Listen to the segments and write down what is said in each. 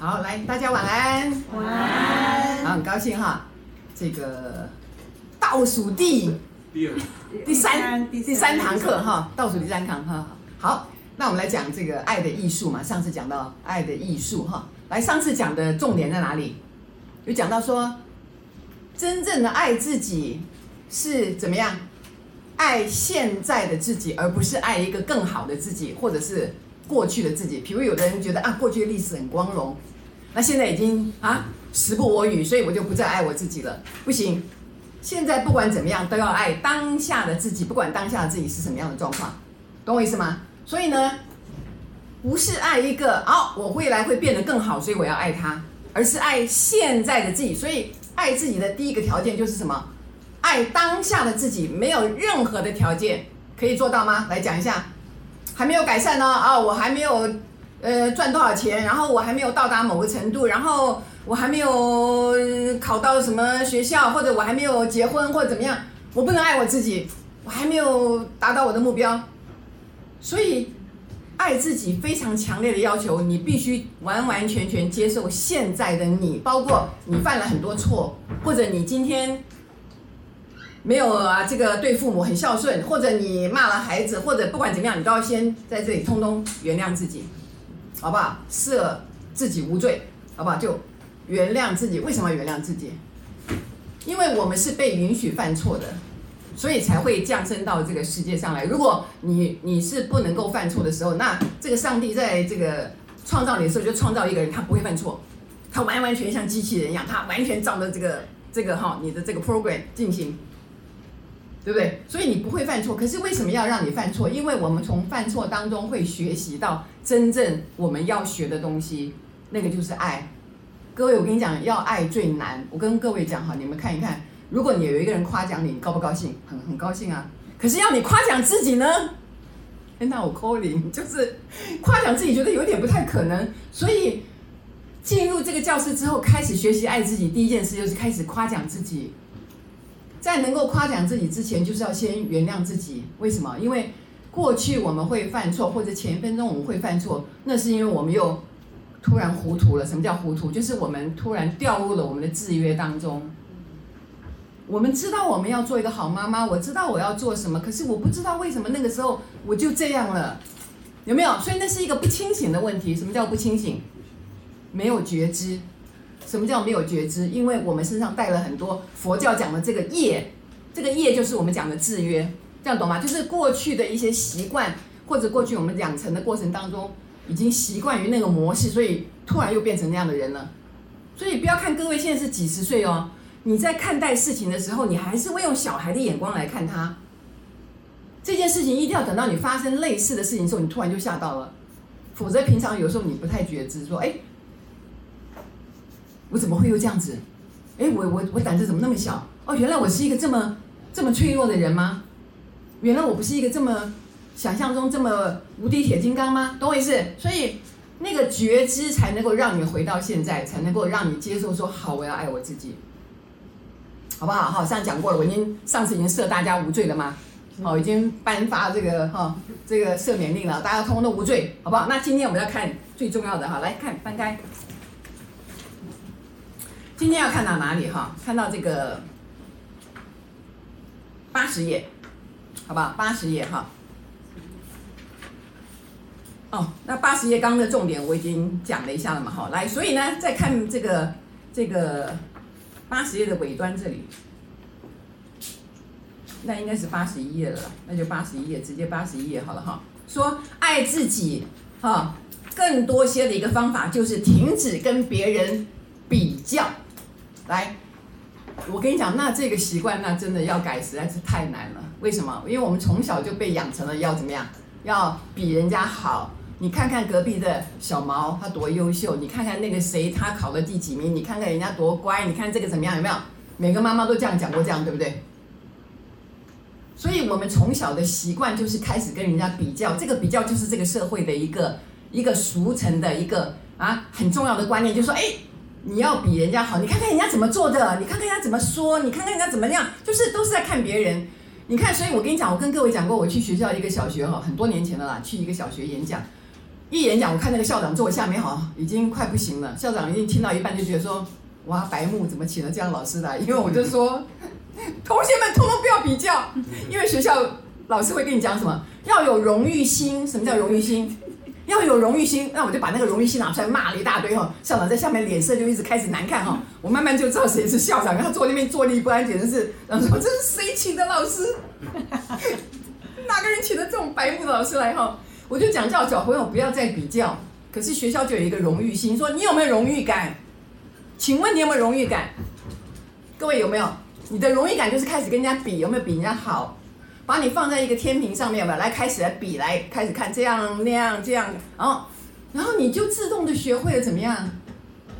好，来，大家晚安。晚安。好，很高兴哈，这个倒数第第第三第三堂课哈，倒数第三堂哈。好，那我们来讲这个爱的艺术嘛。上次讲到爱的艺术哈，来，上次讲的重点在哪里？有讲到说，真正的爱自己是怎么样？爱现在的自己，而不是爱一个更好的自己，或者是过去的自己。比如有的人觉得啊，过去的历史很光荣，那现在已经啊时不我与，所以我就不再爱我自己了。不行，现在不管怎么样都要爱当下的自己，不管当下的自己是什么样的状况，懂我意思吗？所以呢，不是爱一个哦，我未来会变得更好，所以我要爱他，而是爱现在的自己。所以爱自己的第一个条件就是什么？爱当下的自己，没有任何的条件可以做到吗？来讲一下，还没有改善呢啊，我还没有呃赚多少钱，然后我还没有到达某个程度，然后我还没有考到什么学校，或者我还没有结婚或者怎么样，我不能爱我自己，我还没有达到我的目标，所以爱自己非常强烈的要求，你必须完完全全接受现在的你，包括你犯了很多错，或者你今天。没有啊，这个对父母很孝顺，或者你骂了孩子，或者不管怎么样，你都要先在这里通通原谅自己，好不好？设自己无罪，好不好？就原谅自己。为什么要原谅自己？因为我们是被允许犯错的，所以才会降生到这个世界上来。如果你你是不能够犯错的时候，那这个上帝在这个创造你的时候就创造一个人，他不会犯错，他完完全像机器人一样，他完全照着这个这个哈你的这个 program 进行。对不对？所以你不会犯错，可是为什么要让你犯错？因为我们从犯错当中会学习到真正我们要学的东西，那个就是爱。各位，我跟你讲，要爱最难。我跟各位讲哈，你们看一看，如果你有一个人夸奖你，高不高兴？很很高兴啊。可是要你夸奖自己呢？那我 call 你就是夸奖自己，觉得有点不太可能。所以进入这个教室之后，开始学习爱自己，第一件事就是开始夸奖自己。在能够夸奖自己之前，就是要先原谅自己。为什么？因为过去我们会犯错，或者前一分钟我们会犯错，那是因为我们又突然糊涂了。什么叫糊涂？就是我们突然掉入了我们的制约当中。我们知道我们要做一个好妈妈，我知道我要做什么，可是我不知道为什么那个时候我就这样了，有没有？所以那是一个不清醒的问题。什么叫不清醒？没有觉知。什么叫没有觉知？因为我们身上带了很多佛教讲的这个业，这个业就是我们讲的制约，这样懂吗？就是过去的一些习惯，或者过去我们养成的过程当中，已经习惯于那个模式，所以突然又变成那样的人了。所以不要看各位现在是几十岁哦，你在看待事情的时候，你还是会用小孩的眼光来看他。这件事情一定要等到你发生类似的事情的时候，你突然就吓到了，否则平常有时候你不太觉知，说哎。我怎么会又这样子？哎，我我我胆子怎么那么小？哦，原来我是一个这么这么脆弱的人吗？原来我不是一个这么想象中这么无敌铁金刚吗？懂我意思？所以那个觉知才能够让你回到现在，才能够让你接受说好，我要爱我自己，好不好？好，上次讲过了，我已经上次已经赦大家无罪了吗？哦，已经颁发这个哈这个赦免令了，大家通通都无罪，好不好？那今天我们要看最重要的哈，来看翻开。今天要看到哪里哈？看到这个八十页，好吧？八十页哈。哦，那八十页刚刚的重点我已经讲了一下了嘛，哈。来，所以呢，再看这个这个八十页的尾端这里，那应该是八十一页了，那就八十一页，直接八十一页好了哈。说爱自己哈，更多些的一个方法就是停止跟别人比较。来，我跟你讲，那这个习惯，那真的要改实在是太难了。为什么？因为我们从小就被养成了要怎么样，要比人家好。你看看隔壁的小毛，他多优秀；你看看那个谁，他考了第几名；你看看人家多乖；你看这个怎么样？有没有？每个妈妈都这样讲过，这样对不对？所以我们从小的习惯就是开始跟人家比较，这个比较就是这个社会的一个一个俗成的一个啊很重要的观念，就是说，哎。你要比人家好，你看看人家怎么做的，你看看人家怎么说，你看看人家怎么样，就是都是在看别人。你看，所以我跟你讲，我跟各位讲过，我去学校一个小学哈，很多年前了啦，去一个小学演讲，一演讲，我看那个校长坐我下面哈，已经快不行了。校长已经听到一半就觉得说，哇，白木怎么请了这样老师来？因为我就说，同学们通通不要比较，因为学校老师会跟你讲什么，要有荣誉心。什么叫荣誉心？要有荣誉心。那我就把那个荣誉心拿出来骂了一大堆哈。校长在下面脸色就一直开始难看哈。我慢慢就知道谁是校长，然后坐那边坐立不安，简直是，然后说这是谁请的老师？哪个人请的这种白目的老师来哈？我就讲叫小朋友不要再比较，可是学校就有一个荣誉心，说你有没有荣誉感？请问你有没有荣誉感？各位有没有？你的荣誉感就是开始跟人家比，有没有比人家好？把你放在一个天平上面，有没有？来开始来比，来开始看这样那样这样，然后然后你就自动的学会了怎么样？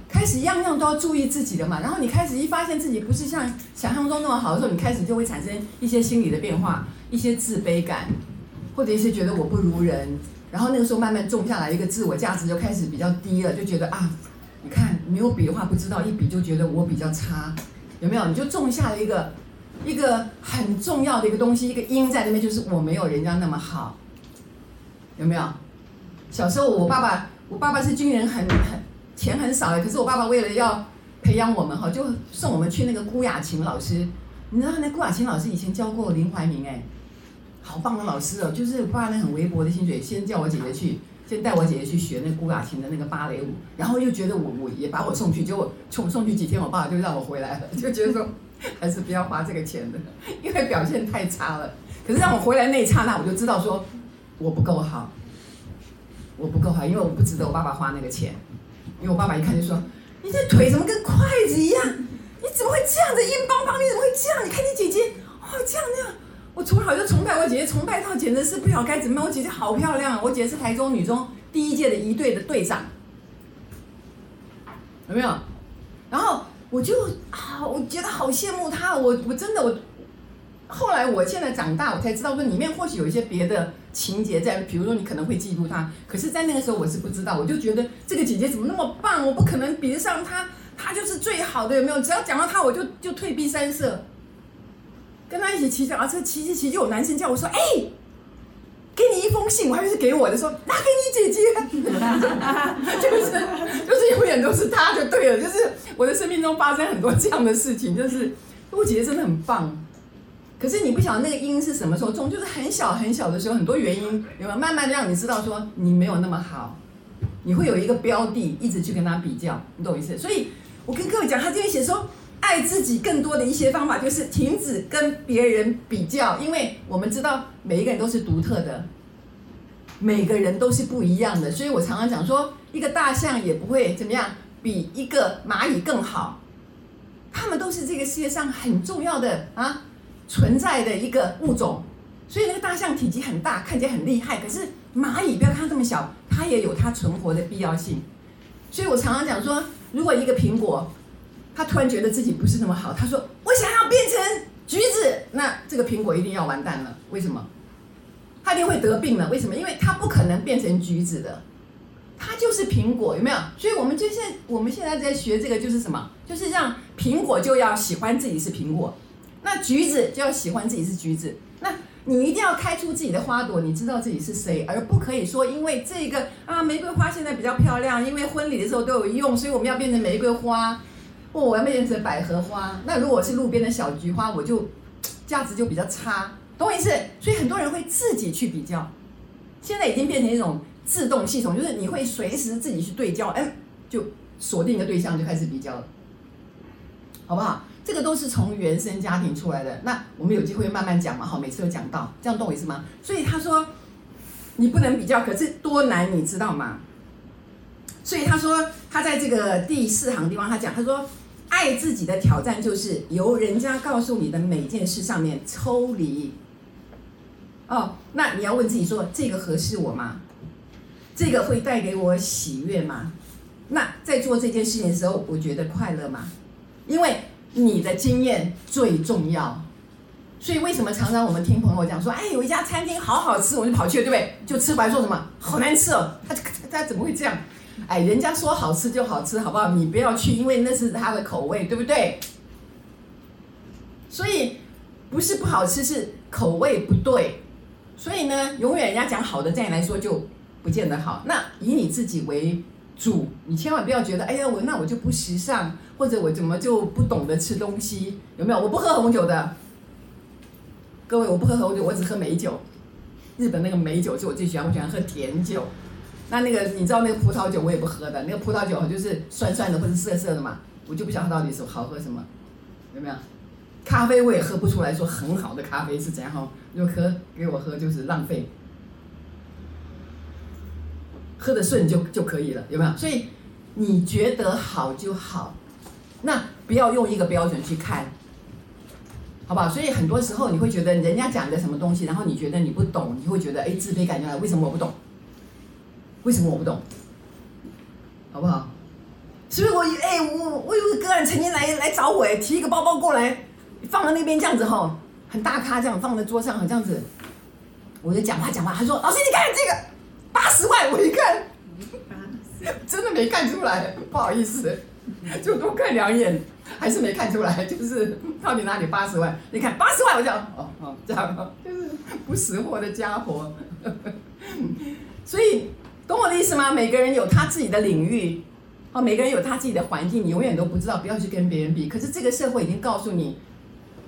开始样样都要注意自己的嘛。然后你开始一发现自己不是像想象中那么好的时候，你开始就会产生一些心理的变化，一些自卑感。或者一些觉得我不如人，然后那个时候慢慢种下来一个自我价值就开始比较低了，就觉得啊，你看没有比的话不知道，一比就觉得我比较差，有没有？你就种下了一个一个很重要的一个东西，一个因在那边，就是我没有人家那么好，有没有？小时候我爸爸，我爸爸是军人很，很钱很少的，可是我爸爸为了要培养我们哈，就送我们去那个辜雅琴老师，你知道那辜雅琴老师以前教过林怀民哎。好棒的老师哦，就是我爸那很微薄的薪水，先叫我姐姐去，先带我姐姐去学那辜雅琴的那个芭蕾舞，然后又觉得我我也把我送去，结果送送去几天，我爸就让我回来了，就觉得说还是不要花这个钱的，因为表现太差了。可是让我回来那一刹那，我就知道说我不够好，我不够好，因为我不值得我爸爸花那个钱。因为我爸爸一看就说：“你这腿怎么跟筷子一样？你怎么会这样子硬邦邦？你怎么会这样？你看你姐姐哦，这样那样。”我从小就崇拜我姐姐，崇拜到简直是不晓得该怎么办。我姐姐好漂亮，我姐姐是台中女中第一届的一队的队长，有没有？然后我就啊，我觉得好羡慕她。我我真的我，后来我现在长大，我才知道说里面或许有一些别的情节在，比如说你可能会嫉妒她，可是，在那个时候我是不知道，我就觉得这个姐姐怎么那么棒，我不可能比得上她，她就是最好的，有没有？只要讲到她，我就就退避三舍。跟她一起骑脚踏车，骑骑骑，就有男生叫我说：“哎，一封信，我还是给我的，说拿给你姐姐。”就是就是永远都是他就对了，就是我的生命中发生很多这样的事情，就是我姐姐真的很棒。可是你不晓得那个因是什么时候种，就是很小很小的时候，很多原因有没有慢慢的让你知道说你没有那么好，你会有一个标的一直去跟他比较，你懂我意思？所以我跟各位讲，他这边写说。爱自己更多的一些方法，就是停止跟别人比较，因为我们知道每一个人都是独特的，每个人都是不一样的，所以我常常讲说，一个大象也不会怎么样比一个蚂蚁更好，他们都是这个世界上很重要的啊存在的一个物种，所以那个大象体积很大，看起来很厉害，可是蚂蚁不要看它这么小，它也有它存活的必要性，所以我常常讲说，如果一个苹果。他突然觉得自己不是那么好，他说：“我想要变成橘子，那这个苹果一定要完蛋了。为什么？他一定会得病了。为什么？因为他不可能变成橘子的，他就是苹果，有没有？所以我们就现我们现在在学这个，就是什么？就是让苹果就要喜欢自己是苹果，那橘子就要喜欢自己是橘子。那你一定要开出自己的花朵，你知道自己是谁，而不可以说因为这个啊，玫瑰花现在比较漂亮，因为婚礼的时候都有用，所以我们要变成玫瑰花。”或我要变成百合花，那如果是路边的小菊花，我就价值就比较差，懂我意思？所以很多人会自己去比较，现在已经变成一种自动系统，就是你会随时自己去对焦，哎，就锁定一个对象就开始比较了，好不好？这个都是从原生家庭出来的。那我们有机会慢慢讲嘛，好，每次都讲到，这样懂我意思吗？所以他说你不能比较，可是多难，你知道吗？所以他说，他在这个第四行地方，他讲，他说，爱自己的挑战就是由人家告诉你的每件事上面抽离。哦，那你要问自己说，这个合适我吗？这个会带给我喜悦吗？那在做这件事情的时候，我觉得快乐吗？因为你的经验最重要。所以为什么常常我们听朋友讲说，哎，有一家餐厅好好吃，我就跑去了，对不对？就吃完说什么好难吃哦，他他他怎么会这样？哎，人家说好吃就好吃，好不好？你不要去，因为那是他的口味，对不对？所以不是不好吃，是口味不对。所以呢，永远人家讲好的，在你来说就不见得好。那以你自己为主，你千万不要觉得，哎呀，我那我就不时尚，或者我怎么就不懂得吃东西，有没有？我不喝红酒的，各位，我不喝红酒，我只喝美酒。日本那个美酒是我最喜欢，我喜欢喝甜酒。那那个你知道那个葡萄酒我也不喝的，那个葡萄酒就是酸酸的或者涩涩的嘛，我就不晓得到底是好喝什么，有没有？咖啡我也喝不出来说很好的咖啡是怎样哈，就喝给我喝就是浪费，喝得顺就就可以了，有没有？所以你觉得好就好，那不要用一个标准去看，好不好？所以很多时候你会觉得人家讲的什么东西，然后你觉得你不懂，你会觉得哎自卑感就来，为什么我不懂？为什么我不懂？好不好？所以我哎我我有个个人曾经来来找我哎，提一个包包过来。放在那边这样子哈，很大咖这样放在桌上，这样子，我就讲话讲话，他说：“老师，你看这个八十万。”我一看，真的没看出来，不好意思，就多看两眼，还是没看出来，就是到底哪里八十万？你看八十万，我讲哦哦，这样就是不识货的家伙。所以懂我的意思吗？每个人有他自己的领域，哦，每个人有他自己的环境，你永远都不知道，不要去跟别人比。可是这个社会已经告诉你。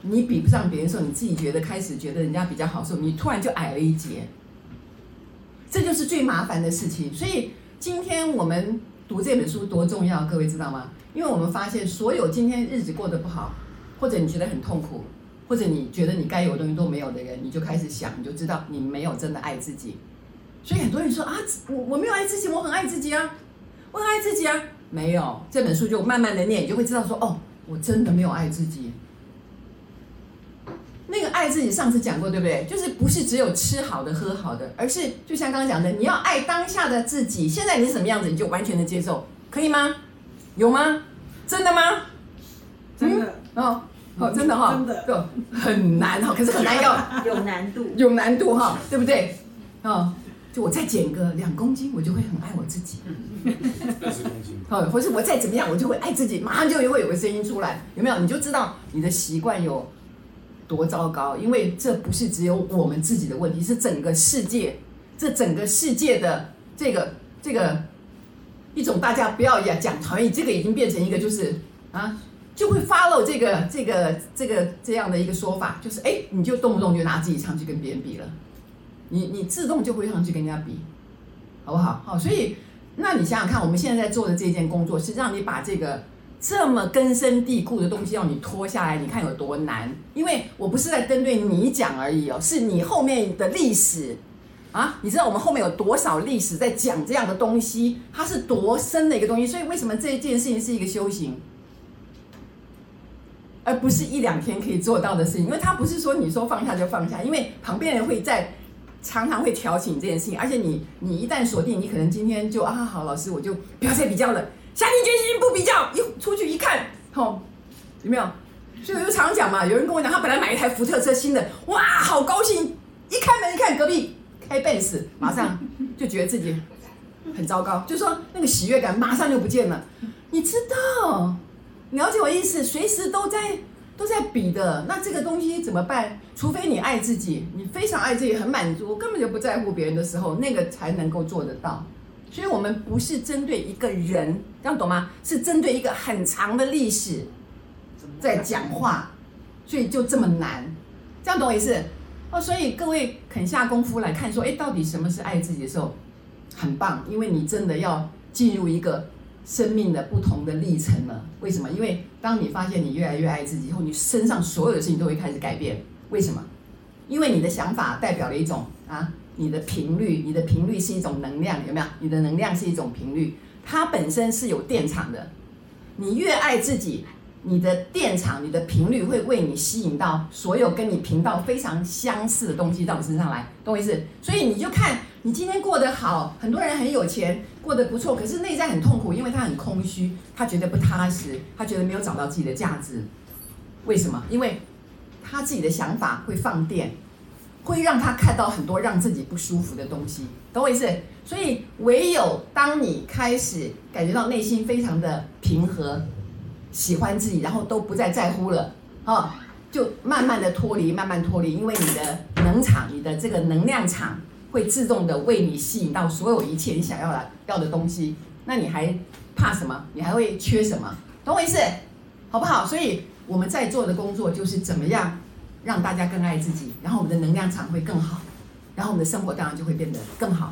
你比不上别人的时候，你自己觉得开始觉得人家比较好的时候，你突然就矮了一截，这就是最麻烦的事情。所以今天我们读这本书多重要，各位知道吗？因为我们发现，所有今天日子过得不好，或者你觉得很痛苦，或者你觉得你该有的东西都没有的人，你就开始想，你就知道你没有真的爱自己。所以很多人说啊，我我没有爱自己，我很爱自己啊，我很爱自己啊，没有。这本书就慢慢的念，你就会知道说，哦，我真的没有爱自己。那个爱自己，上次讲过，对不对？就是不是只有吃好的、喝好的，而是就像刚刚讲的，你要爱当下的自己。现在你是什么样子，你就完全的接受，可以吗？有吗？真的吗？真的、嗯、哦，哦，真的哈、哦，真的，很难哈，可是很难要 有难度，有难度哈，对不对？哦，就我再减个两公斤，我就会很爱我自己。二十公斤。哦，或是我再怎么样，我就会爱自己，马上就会有个声音出来，有没有？你就知道你的习惯有。多糟糕！因为这不是只有我们自己的问题，是整个世界，这整个世界的这个这个一种大家不要讲传译，这个已经变成一个就是啊，就会 follow 这个这个这个这样的一个说法，就是哎，你就动不动就拿自己上去跟别人比了，你你自动就会上去跟人家比，好不好？好，所以那你想想看，我们现在在做的这件工作是让你把这个。这么根深蒂固的东西要你脱下来，你看有多难？因为我不是在针对你讲而已哦，是你后面的历史啊！你知道我们后面有多少历史在讲这样的东西？它是多深的一个东西？所以为什么这件事情是一个修行，而不是一两天可以做到的事情？因为它不是说你说放下就放下，因为旁边人会在常常会挑起你这件事情，而且你你一旦锁定，你可能今天就啊好，老师我就不要再比较了。下定决心不比较，一出去一看，吼，有没有？所以我就常讲嘛，有人跟我讲，他本来买一台福特车新的，哇，好高兴，一开门一看隔壁开奔驰，马上就觉得自己很糟糕，就说那个喜悦感马上就不见了。你知道，了解我意思，随时都在都在比的，那这个东西怎么办？除非你爱自己，你非常爱自己，很满足，根本就不在乎别人的时候，那个才能够做得到。所以，我们不是针对一个人，这样懂吗？是针对一个很长的历史在讲话，所以就这么难，这样懂我意思？哦，所以各位肯下功夫来看，说，哎，到底什么是爱自己的时候，很棒，因为你真的要进入一个生命的不同的历程了。为什么？因为当你发现你越来越爱自己以后，你身上所有的事情都会开始改变。为什么？因为你的想法代表了一种啊。你的频率，你的频率是一种能量，有没有？你的能量是一种频率，它本身是有电场的。你越爱自己，你的电场、你的频率会为你吸引到所有跟你频道非常相似的东西到你身上来，懂我意思？所以你就看你今天过得好，很多人很有钱，过得不错，可是内在很痛苦，因为他很空虚，他觉得不踏实，他觉得没有找到自己的价值。为什么？因为他自己的想法会放电。会让他看到很多让自己不舒服的东西，懂我意思？所以唯有当你开始感觉到内心非常的平和，喜欢自己，然后都不再在乎了，哦，就慢慢的脱离，慢慢脱离，因为你的能场，你的这个能量场会自动的为你吸引到所有一切你想要的要的东西，那你还怕什么？你还会缺什么？懂我意思？好不好？所以我们在做的工作就是怎么样让大家更爱自己，然后我们的能量场会更好，然后我们的生活当然就会变得更好。